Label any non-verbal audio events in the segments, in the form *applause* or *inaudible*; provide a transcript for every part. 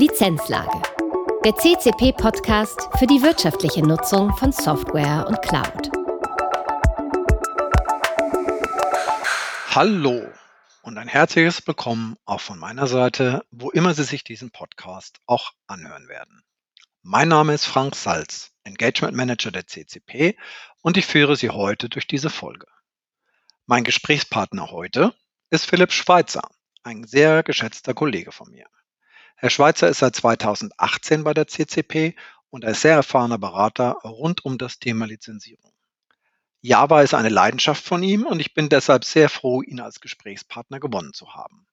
Lizenzlage. Der CCP-Podcast für die wirtschaftliche Nutzung von Software und Cloud. Hallo und ein herzliches Willkommen auch von meiner Seite, wo immer Sie sich diesen Podcast auch anhören werden. Mein Name ist Frank Salz, Engagement Manager der CCP und ich führe Sie heute durch diese Folge. Mein Gesprächspartner heute ist Philipp Schweitzer, ein sehr geschätzter Kollege von mir. Herr Schweitzer ist seit 2018 bei der CCP und ein sehr erfahrener Berater rund um das Thema Lizenzierung. Java ist eine Leidenschaft von ihm und ich bin deshalb sehr froh, ihn als Gesprächspartner gewonnen zu haben.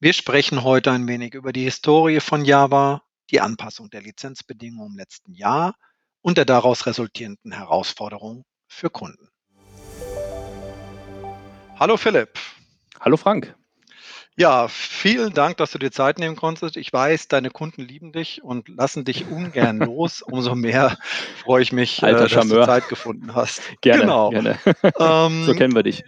Wir sprechen heute ein wenig über die Historie von Java, die Anpassung der Lizenzbedingungen im letzten Jahr und der daraus resultierenden Herausforderungen für Kunden. Hallo Philipp. Hallo Frank. Ja, vielen Dank, dass du dir Zeit nehmen konntest. Ich weiß, deine Kunden lieben dich und lassen dich ungern los. *laughs* Umso mehr freue ich mich, äh, dass du Zeit gefunden hast. Gerne, genau. gerne. Ähm, so kennen wir dich.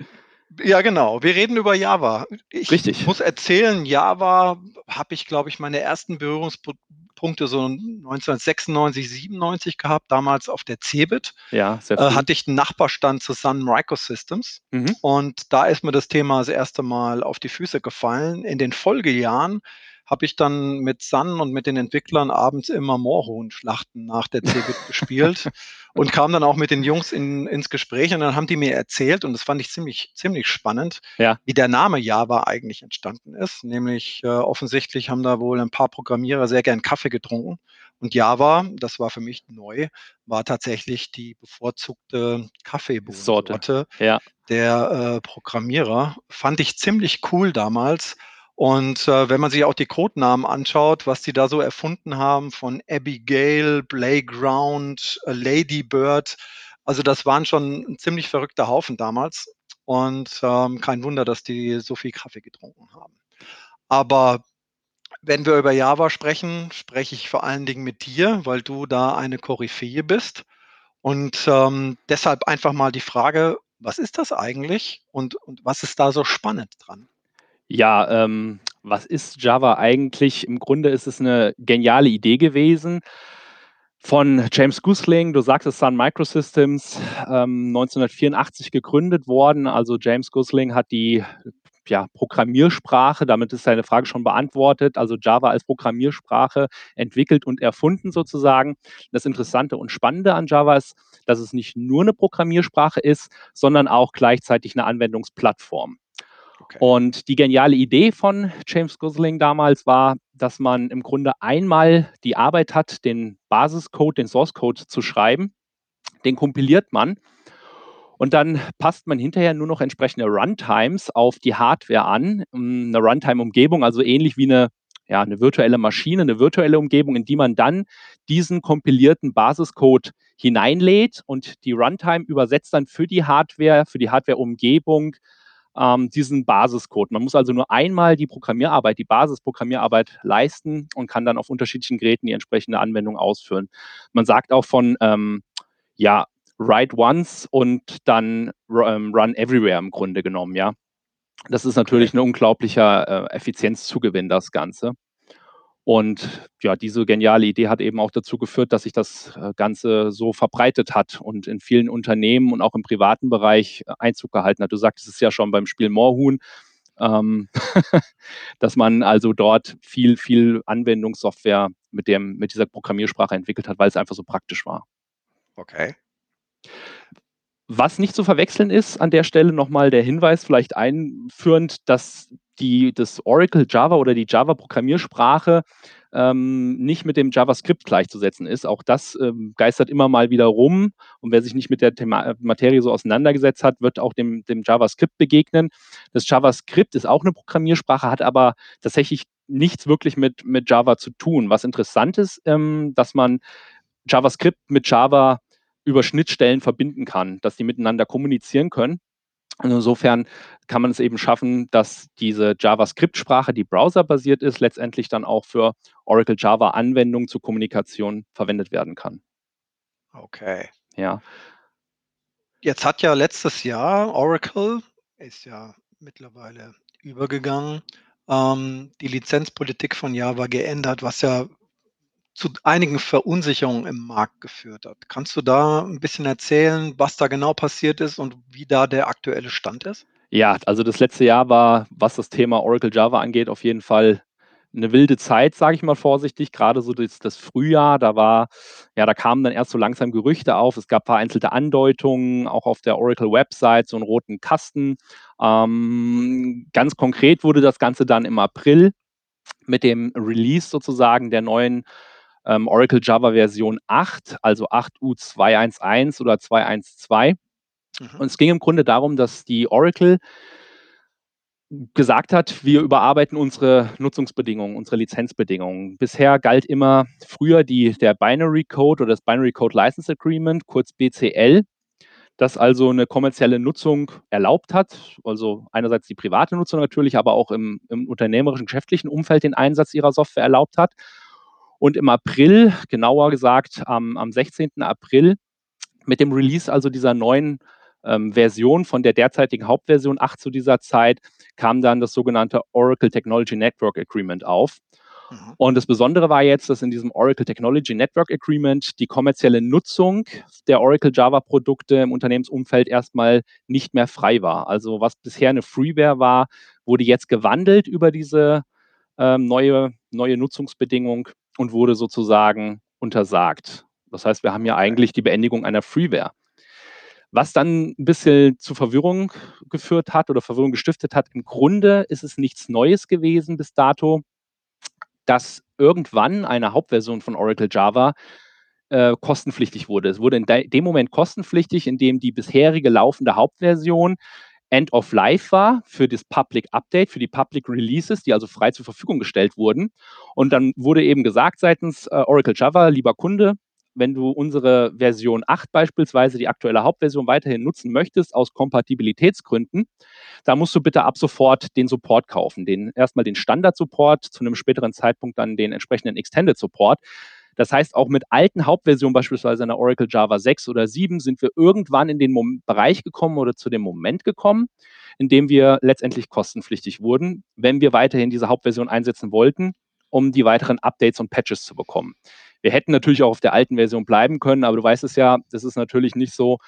Ja, genau. Wir reden über Java. Ich Richtig. muss erzählen, Java habe ich, glaube ich, meine ersten Berührungspunkte Punkte so 1996, 97 gehabt, damals auf der CeBIT. Ja, sehr äh, hatte ich einen Nachbarstand zu Sun Microsystems mhm. und da ist mir das Thema das erste Mal auf die Füße gefallen. In den Folgejahren habe ich dann mit Sun und mit den Entwicklern abends immer Moorhuhn-Schlachten nach der CeBIT gespielt *laughs* und kam dann auch mit den Jungs in, ins Gespräch und dann haben die mir erzählt und das fand ich ziemlich, ziemlich spannend, ja. wie der Name Java eigentlich entstanden ist. Nämlich äh, offensichtlich haben da wohl ein paar Programmierer sehr gern Kaffee getrunken und Java, das war für mich neu, war tatsächlich die bevorzugte Kaffeebohnensorte ja. der äh, Programmierer. Fand ich ziemlich cool damals und äh, wenn man sich auch die Codenamen anschaut, was die da so erfunden haben von Abigail, Playground, äh, Ladybird, also das waren schon ein ziemlich verrückter Haufen damals. Und ähm, kein Wunder, dass die so viel Kaffee getrunken haben. Aber wenn wir über Java sprechen, spreche ich vor allen Dingen mit dir, weil du da eine Koryphäe bist. Und ähm, deshalb einfach mal die Frage, was ist das eigentlich und, und was ist da so spannend dran? Ja, ähm, was ist Java eigentlich? Im Grunde ist es eine geniale Idee gewesen von James Gosling, du sagst es Sun Microsystems, ähm, 1984 gegründet worden. Also James Gosling hat die ja, Programmiersprache, damit ist seine Frage schon beantwortet, also Java als Programmiersprache entwickelt und erfunden sozusagen. Das Interessante und Spannende an Java ist, dass es nicht nur eine Programmiersprache ist, sondern auch gleichzeitig eine Anwendungsplattform. Okay. Und die geniale Idee von James Gosling damals war, dass man im Grunde einmal die Arbeit hat, den Basiscode, den Source Code zu schreiben. Den kompiliert man und dann passt man hinterher nur noch entsprechende Runtimes auf die Hardware an. Eine Runtime-Umgebung, also ähnlich wie eine, ja, eine virtuelle Maschine, eine virtuelle Umgebung, in die man dann diesen kompilierten Basiscode hineinlädt und die Runtime übersetzt dann für die Hardware, für die Hardware-Umgebung ähm, diesen Basiscode. Man muss also nur einmal die Programmierarbeit, die Basisprogrammierarbeit leisten und kann dann auf unterschiedlichen Geräten die entsprechende Anwendung ausführen. Man sagt auch von ähm, ja, Write Once und dann ähm, Run Everywhere im Grunde genommen, ja. Das ist natürlich ein unglaublicher äh, Effizienzzugewinn, das Ganze. Und ja, diese geniale Idee hat eben auch dazu geführt, dass sich das äh, Ganze so verbreitet hat und in vielen Unternehmen und auch im privaten Bereich äh, Einzug gehalten hat. Du sagtest es ja schon beim Spiel Moorhuhn, ähm, *laughs* dass man also dort viel, viel Anwendungssoftware mit, dem, mit dieser Programmiersprache entwickelt hat, weil es einfach so praktisch war. Okay. Was nicht zu verwechseln ist, an der Stelle nochmal der Hinweis, vielleicht einführend, dass die, das Oracle Java oder die Java-Programmiersprache ähm, nicht mit dem JavaScript gleichzusetzen ist. Auch das ähm, geistert immer mal wieder rum. Und wer sich nicht mit der Thema Materie so auseinandergesetzt hat, wird auch dem, dem JavaScript begegnen. Das JavaScript ist auch eine Programmiersprache, hat aber tatsächlich nichts wirklich mit, mit Java zu tun. Was interessant ist, ähm, dass man JavaScript mit Java über Schnittstellen verbinden kann, dass die miteinander kommunizieren können. Und insofern kann man es eben schaffen, dass diese JavaScript-Sprache, die browserbasiert ist, letztendlich dann auch für Oracle Java-Anwendungen zur Kommunikation verwendet werden kann. Okay. Ja. Jetzt hat ja letztes Jahr Oracle, ist ja mittlerweile übergegangen, ähm, die Lizenzpolitik von Java geändert, was ja zu einigen Verunsicherungen im Markt geführt hat. Kannst du da ein bisschen erzählen, was da genau passiert ist und wie da der aktuelle Stand ist? Ja, also das letzte Jahr war, was das Thema Oracle Java angeht, auf jeden Fall eine wilde Zeit, sage ich mal vorsichtig. Gerade so das, das, Frühjahr, da war, ja, da kamen dann erst so langsam Gerüchte auf. Es gab vereinzelte Andeutungen, auch auf der Oracle-Website, so einen roten Kasten. Ähm, ganz konkret wurde das Ganze dann im April mit dem Release sozusagen der neuen ähm, Oracle Java Version 8, also 8U211 oder 212. Mhm. Und es ging im Grunde darum, dass die Oracle gesagt hat, wir überarbeiten unsere Nutzungsbedingungen, unsere Lizenzbedingungen. Bisher galt immer früher die, der Binary Code oder das Binary Code License Agreement, kurz BCL, das also eine kommerzielle Nutzung erlaubt hat. Also einerseits die private Nutzung natürlich, aber auch im, im unternehmerischen, geschäftlichen Umfeld den Einsatz ihrer Software erlaubt hat. Und im April, genauer gesagt am, am 16. April, mit dem Release also dieser neuen ähm, Version von der derzeitigen Hauptversion 8 zu dieser Zeit, kam dann das sogenannte Oracle Technology Network Agreement auf. Mhm. Und das Besondere war jetzt, dass in diesem Oracle Technology Network Agreement die kommerzielle Nutzung der Oracle Java Produkte im Unternehmensumfeld erstmal nicht mehr frei war. Also was bisher eine Freeware war, wurde jetzt gewandelt über diese ähm, neue, neue Nutzungsbedingung und wurde sozusagen untersagt. Das heißt, wir haben ja eigentlich die Beendigung einer Freeware. Was dann ein bisschen zu Verwirrung geführt hat oder Verwirrung gestiftet hat, im Grunde ist es nichts Neues gewesen bis dato, dass irgendwann eine Hauptversion von Oracle Java äh, kostenpflichtig wurde. Es wurde in de dem Moment kostenpflichtig, in dem die bisherige laufende Hauptversion End of Life war für das Public Update, für die Public Releases, die also frei zur Verfügung gestellt wurden. Und dann wurde eben gesagt seitens äh, Oracle Java, lieber Kunde, wenn du unsere Version 8 beispielsweise, die aktuelle Hauptversion, weiterhin nutzen möchtest, aus Kompatibilitätsgründen, da musst du bitte ab sofort den Support kaufen. Den, erstmal den Standard-Support, zu einem späteren Zeitpunkt dann den entsprechenden Extended Support. Das heißt, auch mit alten Hauptversionen, beispielsweise einer Oracle Java 6 oder 7, sind wir irgendwann in den Mom Bereich gekommen oder zu dem Moment gekommen, in dem wir letztendlich kostenpflichtig wurden, wenn wir weiterhin diese Hauptversion einsetzen wollten, um die weiteren Updates und Patches zu bekommen. Wir hätten natürlich auch auf der alten Version bleiben können, aber du weißt es ja, das ist natürlich nicht so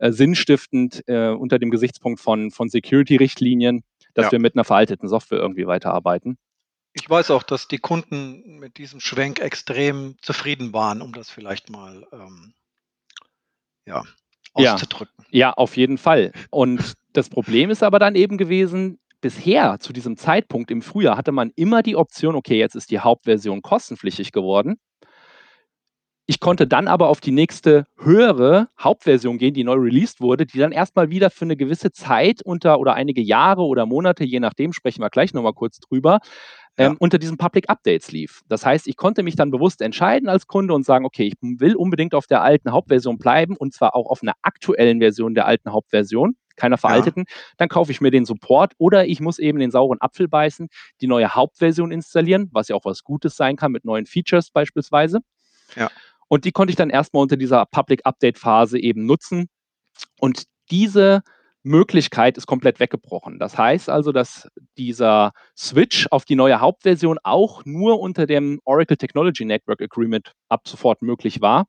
äh, sinnstiftend äh, unter dem Gesichtspunkt von, von Security-Richtlinien, dass ja. wir mit einer veralteten Software irgendwie weiterarbeiten. Ich weiß auch, dass die Kunden mit diesem Schwenk extrem zufrieden waren, um das vielleicht mal ähm, ja, auszudrücken. Ja, ja, auf jeden Fall. Und das Problem ist aber dann eben gewesen, bisher zu diesem Zeitpunkt im Frühjahr hatte man immer die Option, okay, jetzt ist die Hauptversion kostenpflichtig geworden. Ich konnte dann aber auf die nächste höhere Hauptversion gehen, die neu released wurde, die dann erstmal wieder für eine gewisse Zeit unter oder einige Jahre oder Monate, je nachdem, sprechen wir gleich nochmal kurz drüber, ja. ähm, unter diesen Public Updates lief. Das heißt, ich konnte mich dann bewusst entscheiden als Kunde und sagen, okay, ich will unbedingt auf der alten Hauptversion bleiben und zwar auch auf einer aktuellen Version der alten Hauptversion keiner veralteten, ja. dann kaufe ich mir den Support oder ich muss eben den sauren Apfel beißen, die neue Hauptversion installieren, was ja auch was Gutes sein kann mit neuen Features beispielsweise. Ja. Und die konnte ich dann erstmal unter dieser Public Update Phase eben nutzen. Und diese Möglichkeit ist komplett weggebrochen. Das heißt also, dass dieser Switch auf die neue Hauptversion auch nur unter dem Oracle Technology Network Agreement ab sofort möglich war.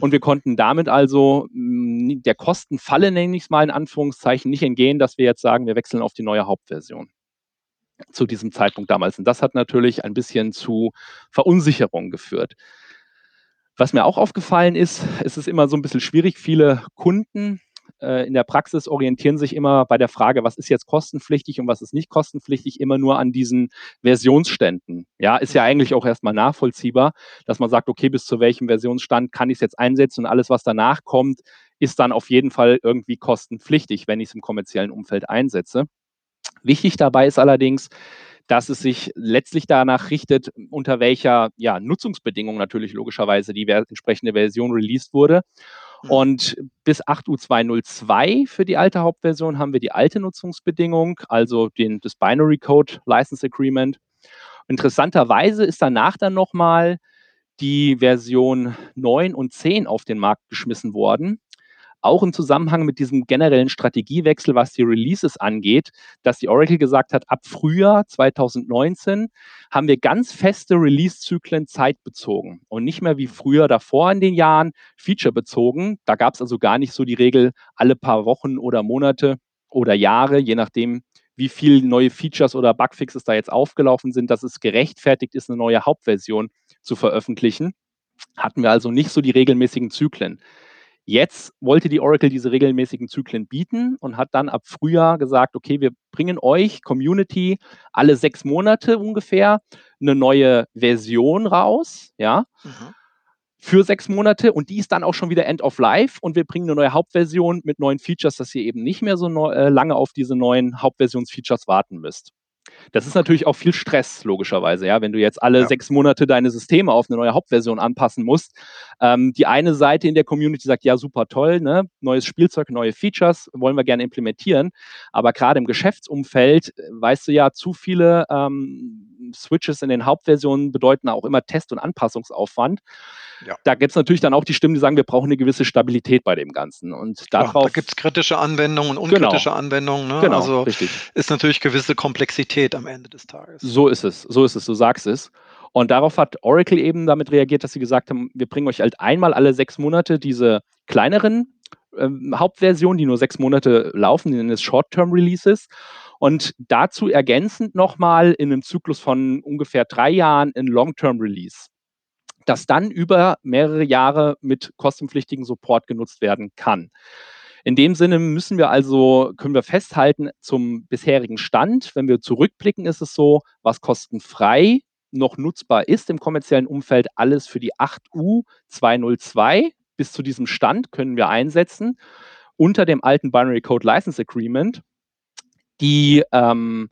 Und wir konnten damit also mm, der Kostenfalle, nenne ich es mal in Anführungszeichen, nicht entgehen, dass wir jetzt sagen, wir wechseln auf die neue Hauptversion zu diesem Zeitpunkt damals. Und das hat natürlich ein bisschen zu Verunsicherung geführt. Was mir auch aufgefallen ist, es ist immer so ein bisschen schwierig. Viele Kunden äh, in der Praxis orientieren sich immer bei der Frage, was ist jetzt kostenpflichtig und was ist nicht kostenpflichtig, immer nur an diesen Versionsständen. Ja, ist ja eigentlich auch erstmal nachvollziehbar, dass man sagt, okay, bis zu welchem Versionsstand kann ich es jetzt einsetzen und alles, was danach kommt, ist dann auf jeden Fall irgendwie kostenpflichtig, wenn ich es im kommerziellen Umfeld einsetze. Wichtig dabei ist allerdings, dass es sich letztlich danach richtet, unter welcher ja, Nutzungsbedingung natürlich logischerweise die entsprechende Version released wurde. Mhm. Und bis 8U202 für die alte Hauptversion haben wir die alte Nutzungsbedingung, also den, das Binary Code License Agreement. Interessanterweise ist danach dann nochmal die Version 9 und 10 auf den Markt geschmissen worden. Auch im Zusammenhang mit diesem generellen Strategiewechsel, was die Releases angeht, dass die Oracle gesagt hat, ab Frühjahr 2019 haben wir ganz feste Release-Zyklen zeitbezogen und nicht mehr wie früher davor in den Jahren featurebezogen. Da gab es also gar nicht so die Regel alle paar Wochen oder Monate oder Jahre, je nachdem, wie viele neue Features oder Bugfixes da jetzt aufgelaufen sind, dass es gerechtfertigt ist, eine neue Hauptversion zu veröffentlichen. Hatten wir also nicht so die regelmäßigen Zyklen. Jetzt wollte die Oracle diese regelmäßigen Zyklen bieten und hat dann ab Frühjahr gesagt, okay, wir bringen euch Community alle sechs Monate ungefähr eine neue Version raus, ja, mhm. für sechs Monate und die ist dann auch schon wieder End of Life und wir bringen eine neue Hauptversion mit neuen Features, dass ihr eben nicht mehr so äh, lange auf diese neuen Hauptversionsfeatures warten müsst. Das ist natürlich auch viel Stress, logischerweise, ja, wenn du jetzt alle ja. sechs Monate deine Systeme auf eine neue Hauptversion anpassen musst. Ähm, die eine Seite in der Community sagt, ja, super toll, ne? neues Spielzeug, neue Features, wollen wir gerne implementieren. Aber gerade im Geschäftsumfeld, äh, weißt du ja, zu viele ähm, Switches in den Hauptversionen bedeuten auch immer Test- und Anpassungsaufwand. Ja. Da gibt es natürlich dann auch die Stimmen, die sagen, wir brauchen eine gewisse Stabilität bei dem Ganzen. Und darauf, ja, da gibt es kritische Anwendungen und genau. unkritische genau. Anwendungen. Ne? Genau, also richtig. ist natürlich gewisse Komplexität am Ende des Tages. So ist es, so ist es, du sagst es. Und darauf hat Oracle eben damit reagiert, dass sie gesagt haben, wir bringen euch halt einmal alle sechs Monate diese kleineren ähm, Hauptversionen, die nur sechs Monate laufen, die nennen es Short-Term-Releases. Und dazu ergänzend nochmal in einem Zyklus von ungefähr drei Jahren ein Long-Term-Release das dann über mehrere Jahre mit kostenpflichtigen Support genutzt werden kann. In dem Sinne müssen wir also, können wir festhalten zum bisherigen Stand. Wenn wir zurückblicken, ist es so, was kostenfrei noch nutzbar ist im kommerziellen Umfeld, alles für die 8U 202 bis zu diesem Stand können wir einsetzen unter dem alten Binary Code License Agreement. Die ähm,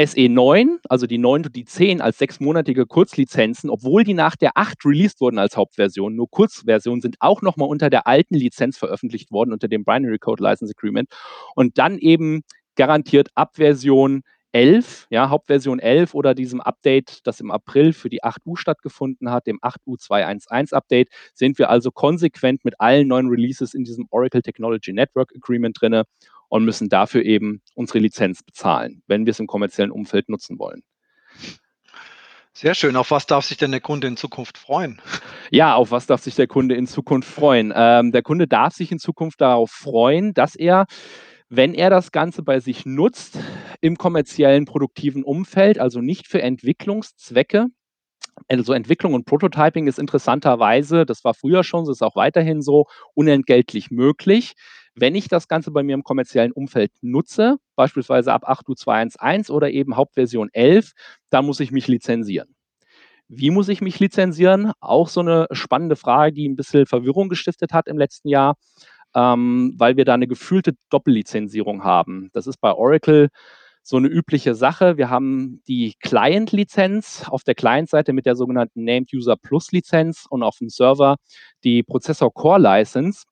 SE9, also die 9 und die 10 als sechsmonatige Kurzlizenzen, obwohl die nach der 8 released wurden als Hauptversion, nur Kurzversionen sind auch nochmal unter der alten Lizenz veröffentlicht worden, unter dem Binary Code License Agreement. Und dann eben garantiert ab Version 11, ja, Hauptversion 11 oder diesem Update, das im April für die 8U stattgefunden hat, dem 8U 211 Update, sind wir also konsequent mit allen neuen Releases in diesem Oracle Technology Network Agreement drin und müssen dafür eben unsere Lizenz bezahlen, wenn wir es im kommerziellen Umfeld nutzen wollen. Sehr schön. Auf was darf sich denn der Kunde in Zukunft freuen? Ja, auf was darf sich der Kunde in Zukunft freuen? Ähm, der Kunde darf sich in Zukunft darauf freuen, dass er, wenn er das Ganze bei sich nutzt, im kommerziellen produktiven Umfeld, also nicht für Entwicklungszwecke, also Entwicklung und Prototyping ist interessanterweise, das war früher schon, das ist auch weiterhin so, unentgeltlich möglich. Wenn ich das Ganze bei mir im kommerziellen Umfeld nutze, beispielsweise ab 8.211 oder eben Hauptversion 11, dann muss ich mich lizenzieren. Wie muss ich mich lizenzieren? Auch so eine spannende Frage, die ein bisschen Verwirrung gestiftet hat im letzten Jahr, ähm, weil wir da eine gefühlte Doppellizenzierung haben. Das ist bei Oracle so eine übliche Sache. Wir haben die Client-Lizenz auf der Client-Seite mit der sogenannten Named User Plus Lizenz und auf dem Server die Prozessor Core License.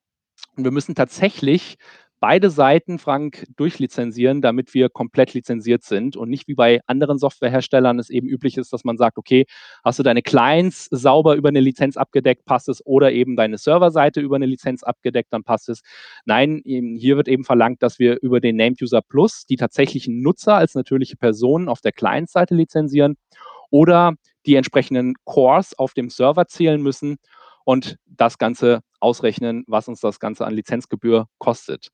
Wir müssen tatsächlich beide Seiten, Frank, durchlizenzieren, damit wir komplett lizenziert sind und nicht wie bei anderen Softwareherstellern es eben üblich ist, dass man sagt, okay, hast du deine Clients sauber über eine Lizenz abgedeckt, passt es, oder eben deine Serverseite über eine Lizenz abgedeckt, dann passt es. Nein, hier wird eben verlangt, dass wir über den Named User Plus die tatsächlichen Nutzer als natürliche Personen auf der Client-Seite lizenzieren oder die entsprechenden Cores auf dem Server zählen müssen und das Ganze ausrechnen, was uns das Ganze an Lizenzgebühr kostet.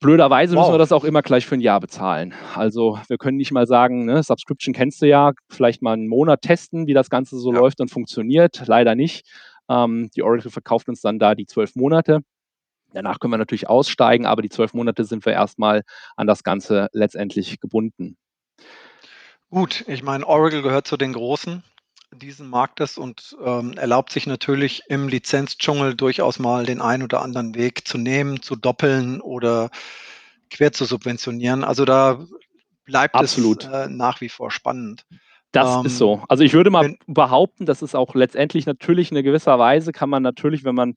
Blöderweise wow. müssen wir das auch immer gleich für ein Jahr bezahlen. Also wir können nicht mal sagen, ne, Subscription kennst du ja, vielleicht mal einen Monat testen, wie das Ganze so ja. läuft und funktioniert. Leider nicht. Ähm, die Oracle verkauft uns dann da die zwölf Monate. Danach können wir natürlich aussteigen, aber die zwölf Monate sind wir erstmal an das Ganze letztendlich gebunden. Gut, ich meine, Oracle gehört zu den Großen diesen Marktes und ähm, erlaubt sich natürlich im Lizenzdschungel durchaus mal den einen oder anderen Weg zu nehmen, zu doppeln oder quer zu subventionieren. Also da bleibt Absolut. es äh, nach wie vor spannend. Das ähm, ist so. Also ich würde mal wenn, behaupten, dass es auch letztendlich natürlich in gewisser Weise kann man natürlich, wenn man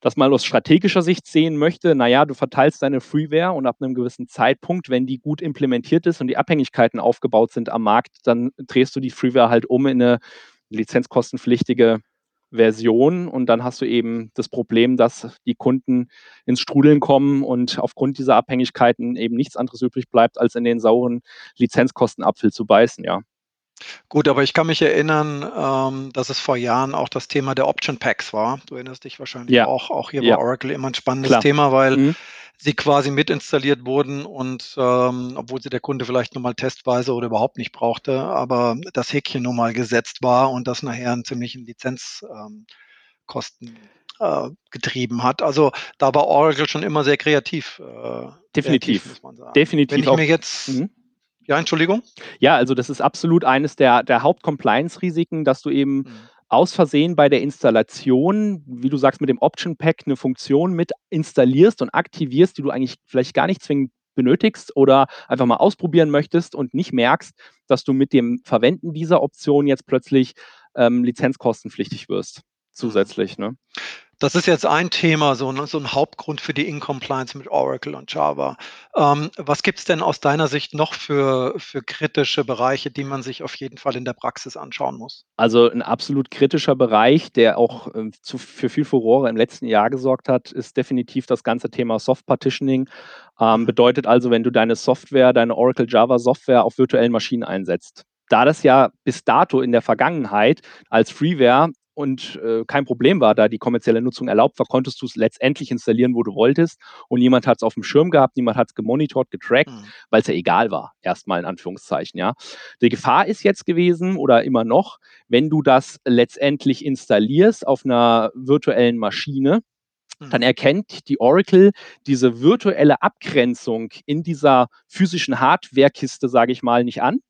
das mal aus strategischer Sicht sehen möchte, naja, du verteilst deine Freeware und ab einem gewissen Zeitpunkt, wenn die gut implementiert ist und die Abhängigkeiten aufgebaut sind am Markt, dann drehst du die Freeware halt um in eine lizenzkostenpflichtige Version und dann hast du eben das Problem, dass die Kunden ins Strudeln kommen und aufgrund dieser Abhängigkeiten eben nichts anderes übrig bleibt, als in den sauren Lizenzkostenapfel zu beißen, ja. Gut, aber ich kann mich erinnern, ähm, dass es vor Jahren auch das Thema der Option Packs war. Du erinnerst dich wahrscheinlich Ja, auch, auch hier ja, bei Oracle immer ein spannendes klar. Thema, weil Mhm. sie quasi mitinstalliert wurden und ähm, obwohl sie der Kunde vielleicht nur mal testweise oder überhaupt nicht brauchte, aber das Häkchen nun mal gesetzt war und das nachher einen ziemlichen Lizenzkosten ähm, äh, getrieben hat. Also da war Oracle schon immer sehr kreativ, äh, kreativ, Definitiv. muss man sagen. Wenn Definitiv ich auch. mir jetzt, Mhm. Ja, Entschuldigung. Ja, also das ist absolut eines der, der Haupt-Compliance-Risiken, dass du eben Mhm. aus Versehen bei der Installation, wie du sagst, mit dem Option Pack eine Funktion mit installierst und aktivierst, die du eigentlich vielleicht gar nicht zwingend benötigst oder einfach mal ausprobieren möchtest und nicht merkst, dass du mit dem Verwenden dieser Option jetzt plötzlich ähm, lizenzkostenpflichtig wirst. Zusätzlich, ne? Das ist jetzt ein Thema, so, ne, so ein Hauptgrund für die Incompliance mit Oracle und Java. Ähm, was gibt es denn aus deiner Sicht noch für, für kritische Bereiche, die man sich auf jeden Fall in der Praxis anschauen muss? Also ein absolut kritischer Bereich, der auch äh, zu, für viel Furore im letzten Jahr gesorgt hat, ist definitiv das ganze Thema Soft Partitioning. Ähm, bedeutet also, wenn du deine Software, deine Oracle Java Software auf virtuellen Maschinen einsetzt. Da das ja bis dato in der Vergangenheit als Freeware und äh, kein Problem war, da die kommerzielle Nutzung erlaubt war, konntest du es letztendlich installieren, wo du wolltest. Und niemand hat es auf dem Schirm gehabt, niemand hat es gemonitort, getrackt Mhm. weil es ja egal war, erstmal in Anführungszeichen, ja. Die Gefahr ist jetzt gewesen oder immer noch, wenn du das letztendlich installierst auf einer virtuellen Maschine, dann Mhm. erkennt die Oracle diese virtuelle Abgrenzung in dieser physischen Hardware-Kiste, sage ich mal, nicht an.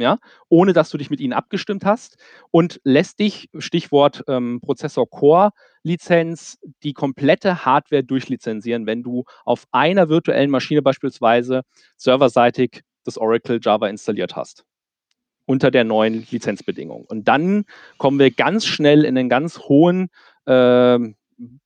Ja, ohne dass du dich mit ihnen abgestimmt hast und lässt dich, Stichwort ähm, Prozessor Core Lizenz, die komplette Hardware durchlizenzieren, wenn du auf einer virtuellen Maschine beispielsweise serverseitig das Oracle Java installiert hast unter der neuen Lizenzbedingung. Und dann kommen wir ganz schnell in einen ganz hohen ähm,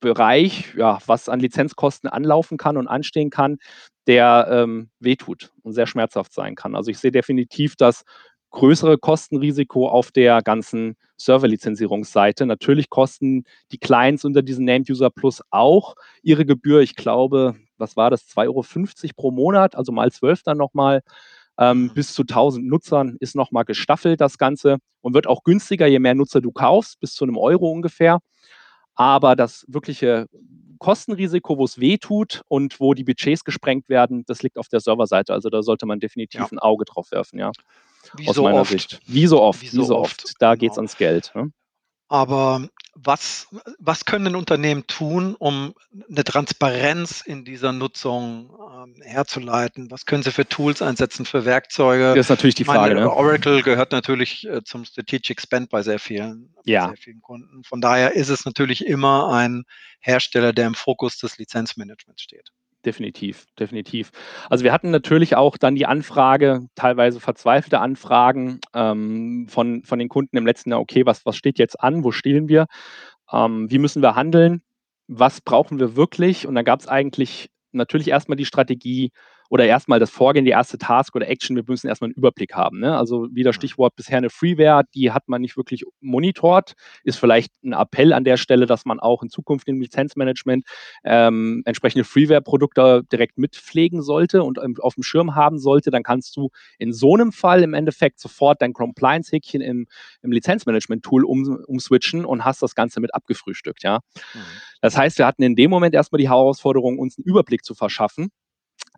Bereich, ja, was an Lizenzkosten anlaufen kann und anstehen kann, der ähm, wehtut und sehr schmerzhaft sein kann. Also ich sehe definitiv das größere Kostenrisiko auf der ganzen Server-Lizenzierungsseite. Natürlich kosten die Clients unter diesem Named User Plus auch ihre Gebühr. Ich glaube, was war das? 2,50 Euro pro Monat, also mal 12 dann nochmal. Ähm, bis zu 1000 Nutzern ist nochmal gestaffelt das Ganze und wird auch günstiger, je mehr Nutzer du kaufst, bis zu einem Euro ungefähr. Aber das wirkliche Kostenrisiko, wo es weh tut und wo die Budgets gesprengt werden, das liegt auf der Serverseite. Also da sollte man definitiv Ja. ein Auge drauf werfen, ja, Wie aus so meiner oft. Sicht. Wie so oft, Wie wie so so oft, oft. Da genau. ans Geld. Ne? Aber was, was können denn Unternehmen tun, um eine Transparenz in dieser Nutzung ähm, herzuleiten? Was können sie für Tools einsetzen, für Werkzeuge? Das ist natürlich die Ich meine, Frage, ne? Oracle gehört natürlich äh, zum Strategic Spend bei sehr vielen, bei Ja. sehr vielen Kunden. Von daher ist es natürlich immer ein Hersteller, der im Fokus des Lizenzmanagements steht. Definitiv, definitiv. Also wir hatten natürlich auch dann die Anfrage, teilweise verzweifelte Anfragen ähm, von, von den Kunden im letzten Jahr, okay, was, was steht jetzt an, wo stehen wir, ähm, wie müssen wir handeln, was brauchen wir wirklich? Und da gab es eigentlich natürlich erstmal die Strategie oder erstmal das Vorgehen, die erste Task oder Action, wir müssen erstmal einen Überblick haben. Ne? Also wieder. Stichwort bisher eine Freeware, die hat man nicht wirklich monitort, ist vielleicht ein Appell an der Stelle, dass man auch in Zukunft im Lizenzmanagement ähm, entsprechende Freeware-Produkte direkt mitpflegen sollte und auf dem Schirm haben sollte, dann kannst du in so einem Fall im Endeffekt sofort dein Compliance-Häkchen im, im Lizenzmanagement-Tool um, umswitchen und hast das Ganze mit abgefrühstückt, ja. Mhm. Das heißt, wir hatten in dem Moment erstmal die Herausforderung, uns einen Überblick zu verschaffen.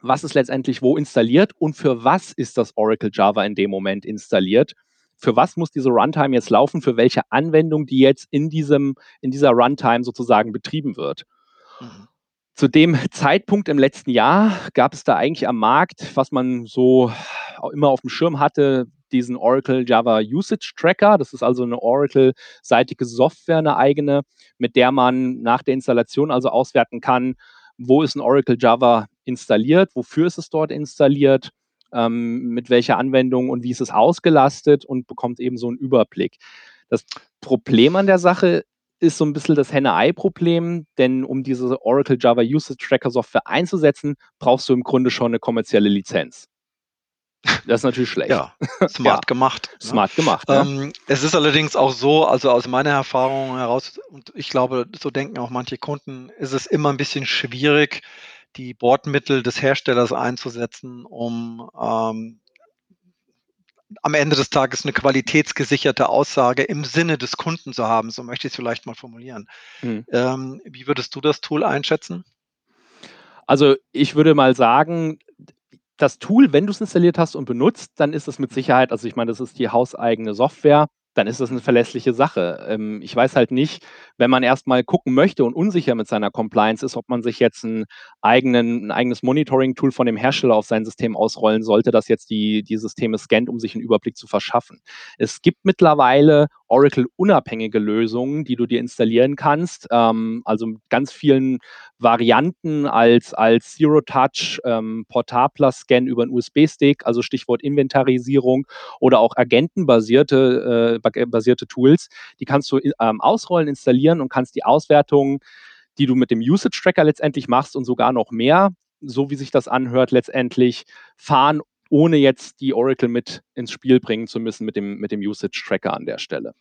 Was ist letztendlich wo installiert und für was ist das Oracle Java in dem Moment installiert? Für was muss diese Runtime jetzt laufen? Für welche Anwendung, die jetzt in, diesem, in dieser Runtime sozusagen betrieben wird? Mhm. Zu dem Zeitpunkt im letzten Jahr gab es da eigentlich am Markt, was man so immer auf dem Schirm hatte, diesen Oracle Java Usage Tracker. Das ist also eine Oracle-seitige Software, eine eigene, mit der man nach der Installation also auswerten kann, wo ist ein Oracle Java installiert, wofür ist es dort installiert, ähm, mit welcher Anwendung und wie ist es ausgelastet und bekommt eben so einen Überblick. Das Problem an der Sache ist so ein bisschen das Henne-Ei-Problem, denn um diese Oracle Java Usage Tracker Software einzusetzen, brauchst du im Grunde schon eine kommerzielle Lizenz. Das ist natürlich schlecht. Ja, *laughs* smart Ja. gemacht. ne? Smart gemacht. Ne? Ähm, es ist allerdings auch so, also aus meiner Erfahrung heraus, und ich glaube, so denken auch manche Kunden, ist es immer ein bisschen schwierig, die Bordmittel des Herstellers einzusetzen, um ähm, am Ende des Tages eine qualitätsgesicherte Aussage im Sinne des Kunden zu haben. So möchte ich es vielleicht mal formulieren. Mhm. Ähm, wie würdest du das Tool einschätzen? Also ich würde mal sagen, das Tool, wenn du es installiert hast und benutzt, dann ist es mit Sicherheit, also ich meine, das ist die hauseigene Software, dann ist das eine verlässliche Sache. Ähm, ich weiß halt nicht, wenn man erstmal gucken möchte und unsicher mit seiner Compliance ist, ob man sich jetzt einen eigenen, ein eigenes Monitoring-Tool von dem Hersteller auf sein System ausrollen sollte, das jetzt die, die Systeme scannt, um sich einen Überblick zu verschaffen. Es gibt mittlerweile Oracle-unabhängige Lösungen, die du dir installieren kannst, ähm, also mit ganz vielen Varianten als, als Zero-Touch, ähm, portabler Scan über einen USB-Stick, also Stichwort Inventarisierung oder auch agentenbasierte äh, basierte Tools, die kannst du ähm, ausrollen, installieren und kannst die Auswertungen, die du mit dem Usage-Tracker letztendlich machst und sogar noch mehr, so wie sich das anhört, letztendlich fahren, ohne jetzt die Oracle mit ins Spiel bringen zu müssen mit dem, mit dem Usage-Tracker an der Stelle.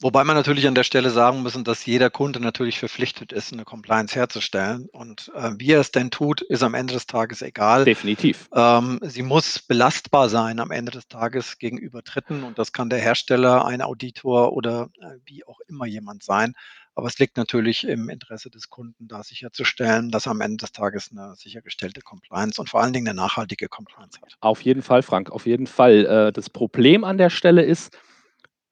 Wobei man natürlich an der Stelle sagen müssen, dass jeder Kunde natürlich verpflichtet ist, eine Compliance herzustellen. Und äh, wie er es denn tut, ist am Ende des Tages egal. Definitiv. Ähm, sie muss belastbar sein am Ende des Tages gegenüber Dritten und das kann der Hersteller, ein Auditor oder äh, wie auch immer jemand sein. Aber es liegt natürlich im Interesse des Kunden, da sicherzustellen, dass am Ende des Tages eine sichergestellte Compliance und vor allen Dingen eine nachhaltige Compliance hat. Auf jeden Fall, Frank, auf jeden Fall. Äh, das Problem an der Stelle ist,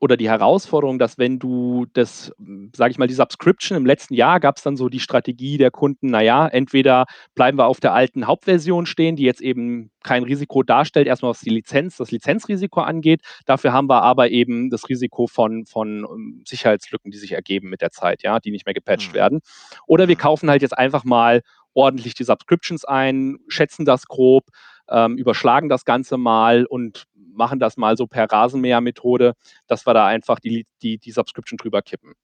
oder die Herausforderung, dass wenn du das, sage ich mal, die Subscription im letzten Jahr gab es dann so die Strategie der Kunden, naja, entweder bleiben wir auf der alten Hauptversion stehen, die jetzt eben kein Risiko darstellt, erstmal was die Lizenz, das Lizenzrisiko angeht. Dafür haben wir aber eben das Risiko von, von um, Sicherheitslücken, die sich ergeben mit der Zeit, ja, die nicht mehr gepatcht Mhm. werden. Oder wir kaufen halt jetzt einfach mal ordentlich die Subscriptions ein, schätzen das grob, ähm, überschlagen das Ganze mal und machen das mal so per Rasenmäher-Methode, dass wir da einfach die, die, die Subscription drüber kippen.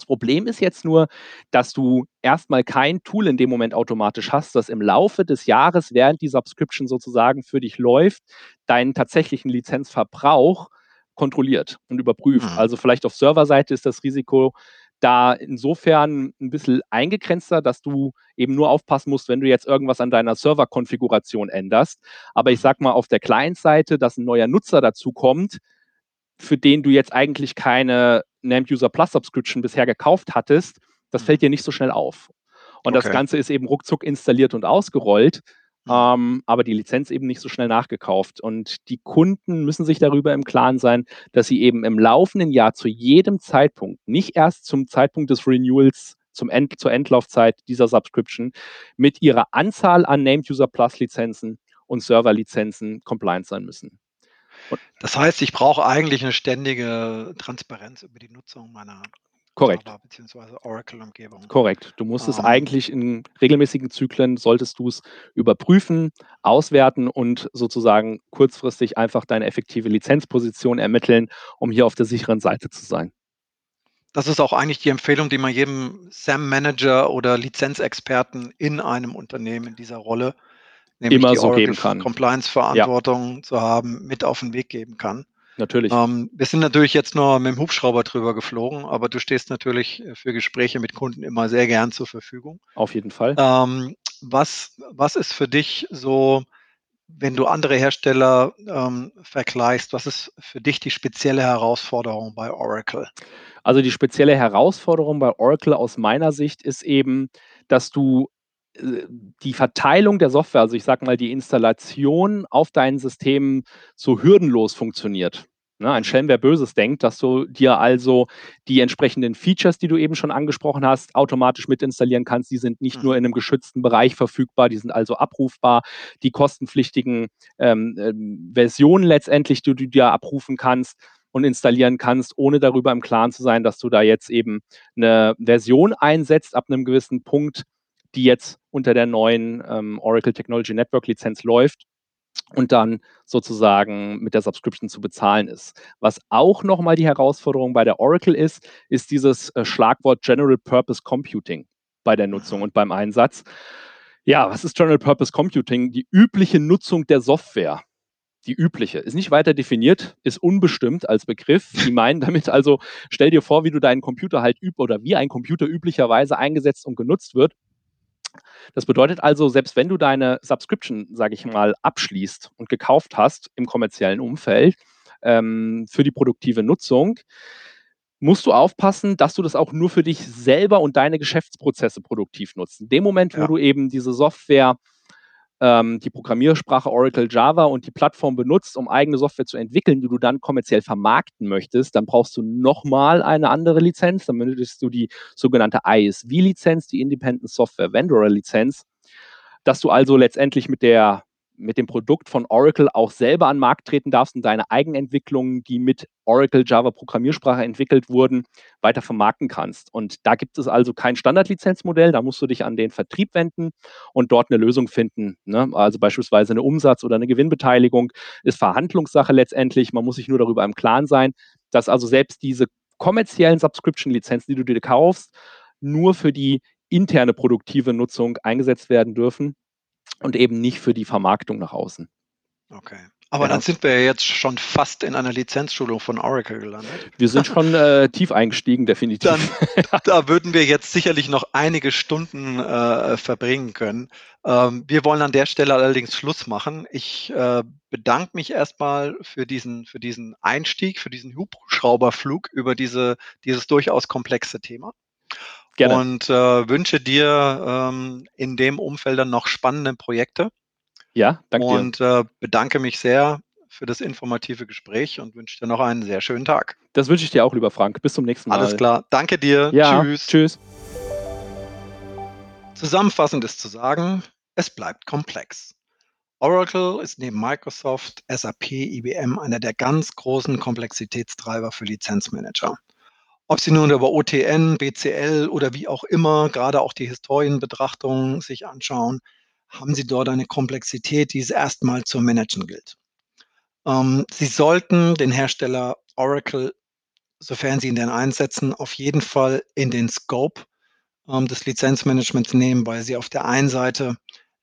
Das Problem ist jetzt nur, dass du erstmal kein Tool in dem Moment automatisch hast, das im Laufe des Jahres, während die Subscription sozusagen für dich läuft, deinen tatsächlichen Lizenzverbrauch kontrolliert und überprüft. Mhm. Also vielleicht auf Serverseite ist das Risiko da insofern ein bisschen eingegrenzter, dass du eben nur aufpassen musst, wenn du jetzt irgendwas an deiner Serverkonfiguration änderst. Aber ich sag mal auf der Client-Seite, dass ein neuer Nutzer dazu kommt, für den du jetzt eigentlich keine Named User Plus Subscription bisher gekauft hattest, das Mhm. fällt dir nicht so schnell auf. Und das Okay. Ganze ist eben ruckzuck installiert und ausgerollt. Ähm, aber die Lizenz eben nicht so schnell nachgekauft. Und die Kunden müssen sich darüber im Klaren sein, dass sie eben im laufenden Jahr zu jedem Zeitpunkt, nicht erst zum Zeitpunkt des Renewals, zum End, zur Endlaufzeit dieser Subscription, mit ihrer Anzahl an Named User Plus Lizenzen und Server-Lizenzen compliant sein müssen. Das heißt, ich brauche eigentlich eine ständige Transparenz über die Nutzung meiner Korrekt. Java bzw. Oracle-Umgebung. Korrekt. Du musst es Ähm. eigentlich in regelmäßigen Zyklen, solltest du es überprüfen, auswerten und sozusagen kurzfristig einfach deine effektive Lizenzposition ermitteln, um hier auf der sicheren Seite zu sein. Das ist auch eigentlich die Empfehlung, die man jedem SAM-Manager oder Lizenzexperten in einem Unternehmen in dieser Rolle, nämlich Immer die so geben kann. Compliance-Verantwortung zu haben, mit auf den Weg geben kann. Natürlich. Ähm, wir sind natürlich jetzt nur mit dem Hubschrauber drüber geflogen, aber du stehst natürlich für Gespräche mit Kunden immer sehr gern zur Verfügung. Auf jeden Fall. Ähm, was, was ist für dich so, wenn du andere Hersteller ähm, vergleichst, was ist für dich die spezielle Herausforderung bei Oracle? Also die spezielle Herausforderung bei Oracle aus meiner Sicht ist eben, dass du die Verteilung der Software, also ich sage mal die Installation auf deinen Systemen so hürdenlos funktioniert. Ne, ein Schelm, wer Böses denkt, dass du dir also die entsprechenden Features, die du eben schon angesprochen hast, automatisch mit installieren kannst. Die sind nicht Mhm. nur in einem geschützten Bereich verfügbar, die sind also abrufbar. Die kostenpflichtigen ähm, ähm, Versionen letztendlich, die du dir abrufen kannst und installieren kannst, ohne darüber im Klaren zu sein, dass du da jetzt eben eine Version einsetzt ab einem gewissen Punkt, die jetzt unter der neuen ähm, Oracle Technology Network Lizenz läuft und dann sozusagen mit der Subscription zu bezahlen ist. Was auch nochmal die Herausforderung bei der Oracle ist, ist dieses äh, Schlagwort General Purpose Computing bei der Nutzung und beim Einsatz. Ja, was ist General Purpose Computing? Die übliche Nutzung der Software. die übliche. Ist nicht weiter definiert, ist unbestimmt als Begriff. *laughs* Die meinen damit also, stell dir vor, wie du deinen Computer halt üb oder wie ein Computer üblicherweise eingesetzt und genutzt wird. Das bedeutet also, selbst wenn du deine Subscription, sage ich mal, abschließt und gekauft hast im kommerziellen Umfeld ähm, für die produktive Nutzung, musst du aufpassen, dass du das auch nur für dich selber und deine Geschäftsprozesse produktiv nutzt. In dem Moment, wo ja. du eben diese Software ähm, die Programmiersprache Oracle Java und die Plattform benutzt, um eigene Software zu entwickeln, die du dann kommerziell vermarkten möchtest, dann brauchst du nochmal eine andere Lizenz. Dann benötigst du die sogenannte ISV-Lizenz, die Independent Software Vendor Lizenz, dass du also letztendlich mit der mit dem Produkt von Oracle auch selber an den Markt treten darfst und deine Eigenentwicklungen, die mit Oracle Java Programmiersprache entwickelt wurden, weiter vermarkten kannst. Und da gibt es also kein Standardlizenzmodell, da musst du dich an den Vertrieb wenden und dort eine Lösung finden. Ne? Also beispielsweise eine Umsatz- oder eine Gewinnbeteiligung ist Verhandlungssache letztendlich. Man muss sich nur darüber im Klaren sein, dass also selbst diese kommerziellen Subscription-Lizenzen, die du dir kaufst, nur für die interne produktive Nutzung eingesetzt werden dürfen und eben nicht für die Vermarktung nach außen. Okay. Aber ja. dann sind wir ja jetzt schon fast in einer Lizenzschulung von Oracle gelandet. Wir sind schon äh, tief eingestiegen, definitiv. Dann, *laughs* da würden wir jetzt sicherlich noch einige Stunden äh, verbringen können. Ähm, wir wollen an der Stelle allerdings Schluss machen. Ich äh, bedanke mich erstmal für diesen, für diesen Einstieg, für diesen Hubschrauberflug über diese, dieses durchaus komplexe Thema. Gerne. Und äh, wünsche dir ähm, in dem Umfeld dann noch spannende Projekte. Ja, danke und, dir. Und äh, bedanke mich sehr für das informative Gespräch und wünsche dir noch einen sehr schönen Tag. Das wünsche ich dir auch, lieber Frank. Bis zum nächsten Mal. Alles klar. Danke dir. Ja, tschüss. Tschüss. Zusammenfassend ist zu sagen, es bleibt komplex. Oracle ist neben Microsoft, SAP, IBM einer der ganz großen Komplexitätstreiber für Lizenzmanager. Ob Sie nun über OTN, BCL oder wie auch immer, gerade auch die Historienbetrachtung sich anschauen, haben Sie dort eine Komplexität, die es erstmal zu managen gilt. Ähm, Sie sollten den Hersteller Oracle, sofern Sie ihn denn einsetzen, auf jeden Fall in den Scope ähm, des Lizenzmanagements nehmen, weil Sie auf der einen Seite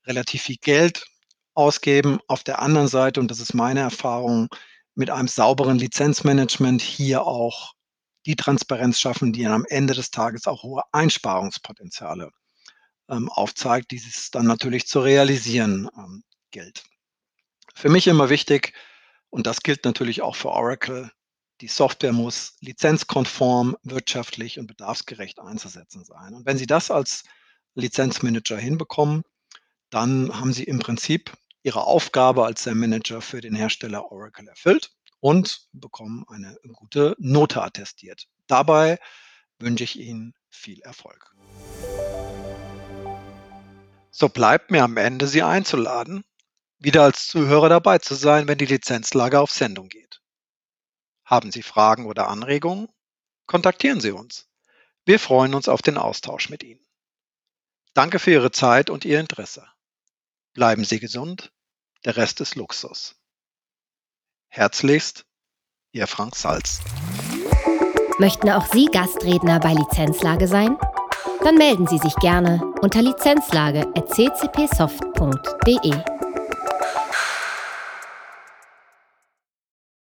relativ viel Geld ausgeben, auf der anderen Seite, und das ist meine Erfahrung, mit einem sauberen Lizenzmanagement hier auch die Transparenz schaffen, die am Ende des Tages auch hohe Einsparungspotenziale ähm, aufzeigt, dieses dann natürlich zu realisieren ähm, gilt. Für mich immer wichtig, und das gilt natürlich auch für Oracle, die Software muss lizenzkonform, wirtschaftlich und bedarfsgerecht einzusetzen sein. Und wenn Sie das als Lizenzmanager hinbekommen, dann haben Sie im Prinzip Ihre Aufgabe als der Manager für den Hersteller Oracle erfüllt und bekommen eine gute Note attestiert. Dabei wünsche ich Ihnen viel Erfolg. So bleibt mir am Ende, Sie einzuladen, wieder als Zuhörer dabei zu sein, wenn die Lizenzlage auf Sendung geht. Haben Sie Fragen oder Anregungen? Kontaktieren Sie uns. Wir freuen uns auf den Austausch mit Ihnen. Danke für Ihre Zeit und Ihr Interesse. Bleiben Sie gesund, der Rest ist Luxus. Herzlichst, Ihr Frank Salz. Möchten auch Sie Gastredner bei Lizenzlage sein? Dann melden Sie sich gerne unter lizenzlage.ccpsoft.de.